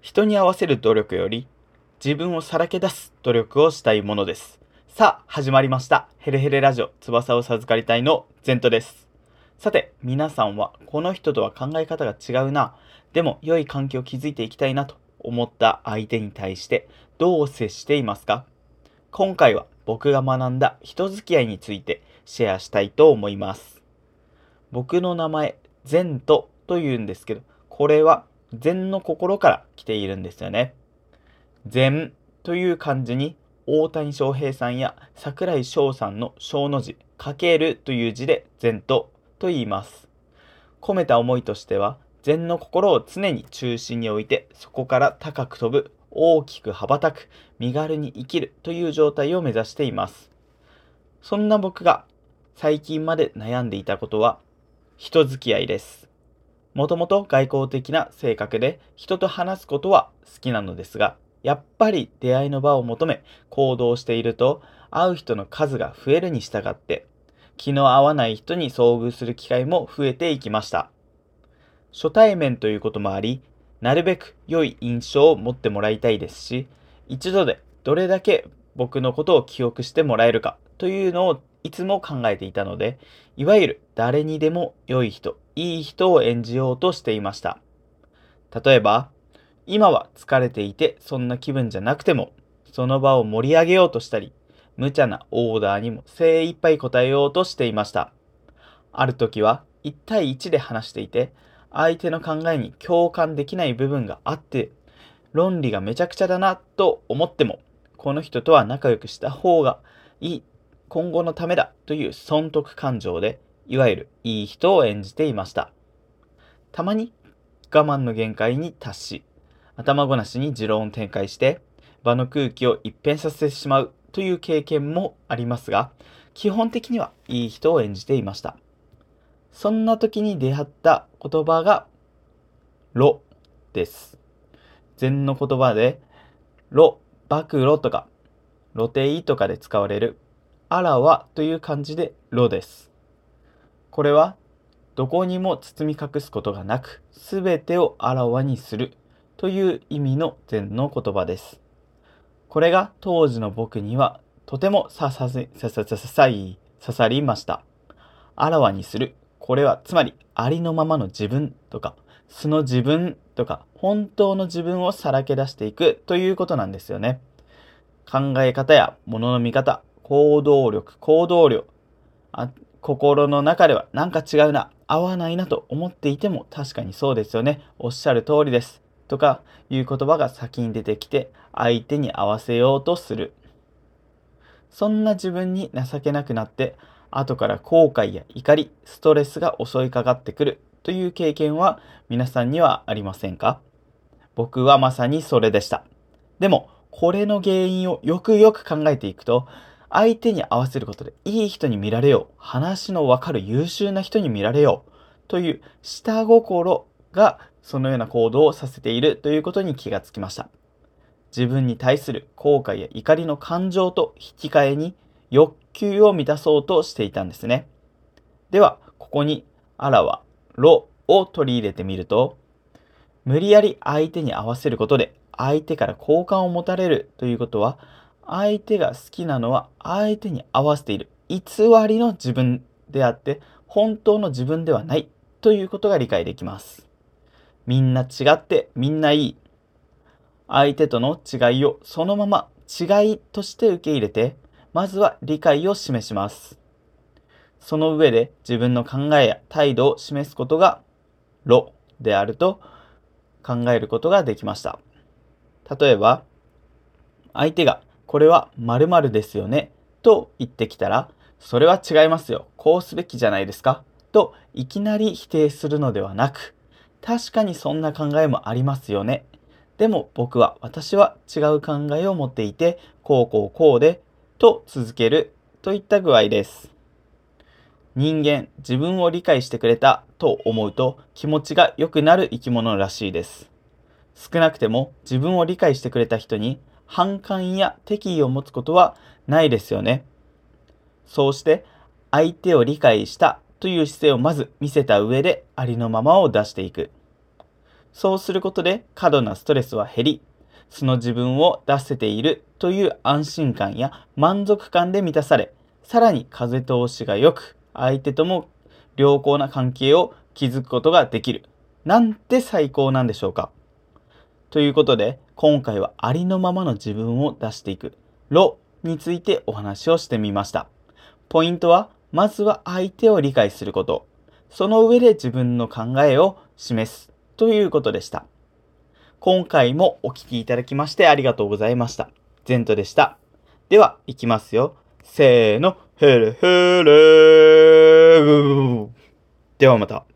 人に合わせる努力より自分をさらけ出す努力をしたいものです。さあ、始まりました。ヘレヘレラジオ翼を授かりたいのゼントです。さて、皆さんはこの人とは考え方が違うな、でも良い関係を築いていきたいなと思った相手に対してどう接していますか？今回は僕が学んだ人付き合いについてシェアしたいと思います。僕の名前、ゼントと言うんですけど、これは禅の心から来ているんですよね。禅という漢字に大谷翔平さんや桜井翔さんの小の字、かけるという字で禅とと言います。込めた思いとしては、禅の心を常に中心に置いて、そこから高く飛ぶ、大きく羽ばたく、身軽に生きるという状態を目指しています。そんな僕が最近まで悩んでいたことは、人付き合いです。もともと外交的な性格で人と話すことは好きなのですが、やっぱり出会いの場を求め行動していると会う人の数が増えるに従って気の合わない人に遭遇する機会も増えていきました。初対面ということもあり、なるべく良い印象を持ってもらいたいですし、一度でどれだけ僕のことを記憶してもらえるかというのをいつも考えていたので、いわゆる誰にでも良い人、いい人を演じようとしていました。例えば、今は疲れていてそんな気分じゃなくても、その場を盛り上げようとしたり、無茶なオーダーにも精一杯答えようとしていました。ある時は1対1で話していて、相手の考えに共感できない部分があって、論理がめちゃくちゃだなと思っても、この人とは仲良くした方がいい今後のためだという損得感情で、いわゆるいい人を演じていました。たまに我慢の限界に達し、頭ごなしに持論を展開して、場の空気を一変させてしまうという経験もありますが、基本的にはいい人を演じていました。そんな時に出会った言葉が、ロです。禅の言葉で、ロ、暴露とか、露呈とかで使われるあらわという漢字でろです。これは、どこにも包み隠すことがなく、すべてをあらわにするという意味の禅の言葉です。これが当時の僕にはとてもさささささささい刺さりました。あらわにする。これはつまりありのままの自分とか、素の自分とか、本当の自分をさらけ出していくということなんですよね。考え方や物の見方、行動力、行動量。心の中ではなんか違うな、合わないなと思っていても確かにそうですよね。おっしゃる通りです。とかいう言葉が先に出てきて相手に合わせようとする。そんな自分に情けなくなって後から後悔や怒り、ストレスが襲いかかってくるという経験は皆さんにはありませんか？僕はまさにそれでした。でも、これの原因をよくよく考えていくと、相手に合わせることでいい人に見られよう。話のわかる優秀な人に見られよう。という下心がそのような行動をさせているということに気がつきました。自分に対する後悔や怒りの感情と引き換えに欲求を満たそうとしていたんですね。では、ここにあらは、ろを取り入れてみると、無理やり相手に合わせることで相手から好感を持たれるということは相手が好きなのは相手に合わせている偽りの自分であって本当の自分ではないということが理解できます。みんな違ってみんないい。相手との違いをそのまま違いとして受け入れて、まずは理解を示します。その上で自分の考えや態度を示すことが、ロであると考えることができました。例えば、相手がこれは〇〇ですよねと言ってきたら、それは違いますよ。こうすべきじゃないですかといきなり否定するのではなく、確かにそんな考えもありますよね。でも僕は、私は違う考えを持っていて、こうこうこうで、と続けるといった具合です。人間、自分を理解してくれたと思うと気持ちが良くなる生き物らしいです。少なくても自分を理解してくれた人に反感や敵意を持つことはないですよね。そうして相手を理解したという姿勢をまず見せた上でありのままを出していく。そうすることで過度なストレスは減り、素の自分を出せているという安心感や満足感で満たされ、さらに風通しが良く、相手とも良好な関係を築くことができる。なんて最高なんでしょうか。ということで、今回はありのままの自分を出していく、ロについてお話をしてみました。ポイントは、まずは相手を理解すること。その上で自分の考えを示すということでした。今回もお聴きいただきましてありがとうございました。ゼントでした。では、いきますよ。せーの、ヘレヘレではまた。